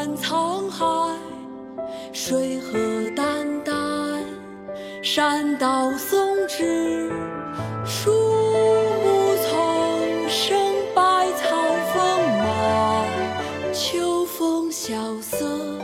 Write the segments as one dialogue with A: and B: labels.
A: 观沧海水何澹澹山岛竦峙树木丛生百草丰茂秋风萧瑟。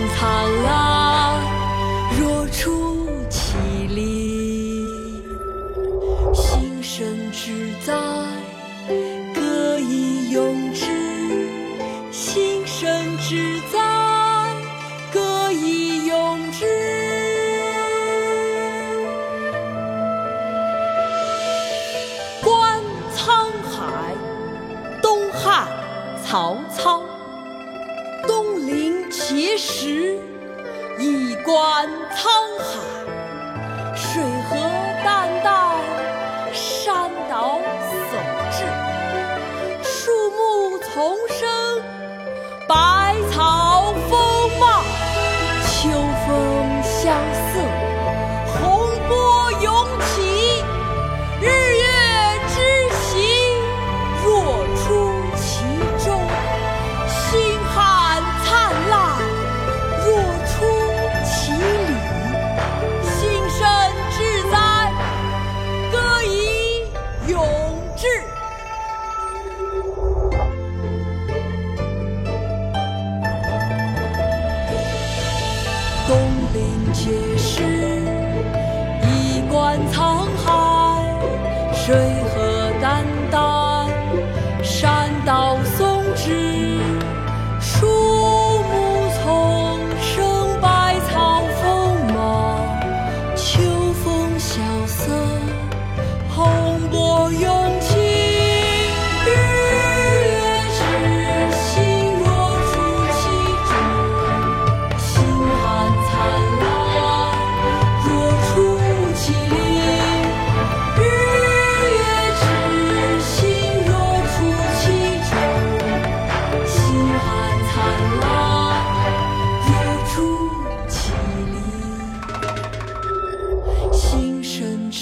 A: 星汉灿烂，若出其里。心生志在，歌以咏之；心生志在，歌以咏之。观沧海，东汉，曹操。东临碣石，以观沧海。水何澹澹，山岛竦峙。树木丛生，百草丰茂。秋风萧瑟，洪波涌起。永志。东临碣石，以观沧海。水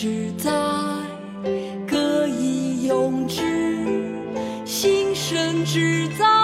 A: 志在歌以咏志，心声志在。